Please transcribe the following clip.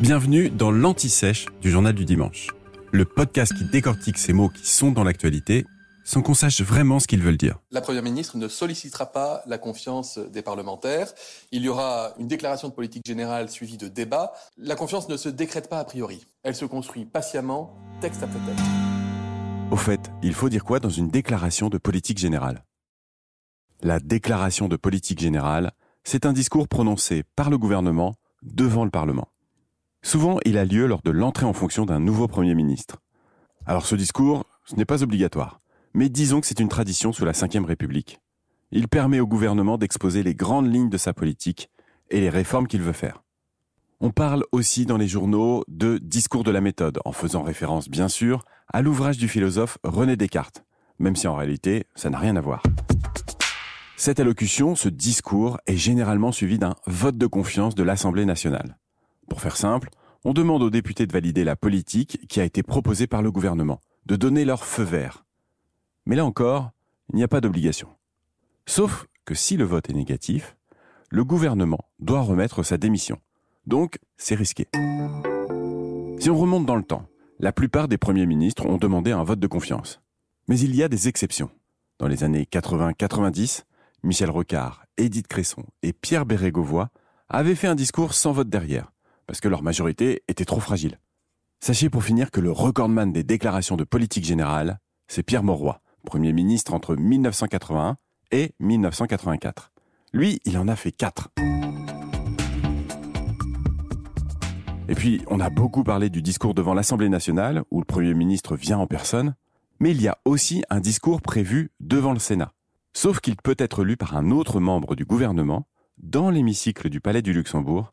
Bienvenue dans l'Anti-Sèche du Journal du Dimanche, le podcast qui décortique ces mots qui sont dans l'actualité sans qu'on sache vraiment ce qu'ils veulent dire. La Première ministre ne sollicitera pas la confiance des parlementaires. Il y aura une déclaration de politique générale suivie de débats. La confiance ne se décrète pas a priori. Elle se construit patiemment, texte après texte. Au fait, il faut dire quoi dans une déclaration de politique générale? La déclaration de politique générale, c'est un discours prononcé par le gouvernement devant le Parlement. Souvent, il a lieu lors de l'entrée en fonction d'un nouveau Premier ministre. Alors ce discours, ce n'est pas obligatoire mais disons que c'est une tradition sous la Ve République. Il permet au gouvernement d'exposer les grandes lignes de sa politique et les réformes qu'il veut faire. On parle aussi dans les journaux de discours de la méthode, en faisant référence bien sûr à l'ouvrage du philosophe René Descartes, même si en réalité ça n'a rien à voir. Cette allocution, ce discours, est généralement suivi d'un vote de confiance de l'Assemblée nationale. Pour faire simple, on demande aux députés de valider la politique qui a été proposée par le gouvernement, de donner leur feu vert. Mais là encore, il n'y a pas d'obligation. Sauf que si le vote est négatif, le gouvernement doit remettre sa démission. Donc, c'est risqué. Si on remonte dans le temps, la plupart des premiers ministres ont demandé un vote de confiance. Mais il y a des exceptions. Dans les années 80-90, Michel Rocard, Édith Cresson et Pierre Bérégovoy avaient fait un discours sans vote derrière, parce que leur majorité était trop fragile. Sachez pour finir que le recordman des déclarations de politique générale, c'est Pierre Mauroy, Premier ministre entre 1981 et 1984. Lui, il en a fait quatre. Et puis, on a beaucoup parlé du discours devant l'Assemblée nationale, où le Premier ministre vient en personne, mais il y a aussi un discours prévu devant le Sénat. Sauf qu'il peut être lu par un autre membre du gouvernement, dans l'hémicycle du Palais du Luxembourg,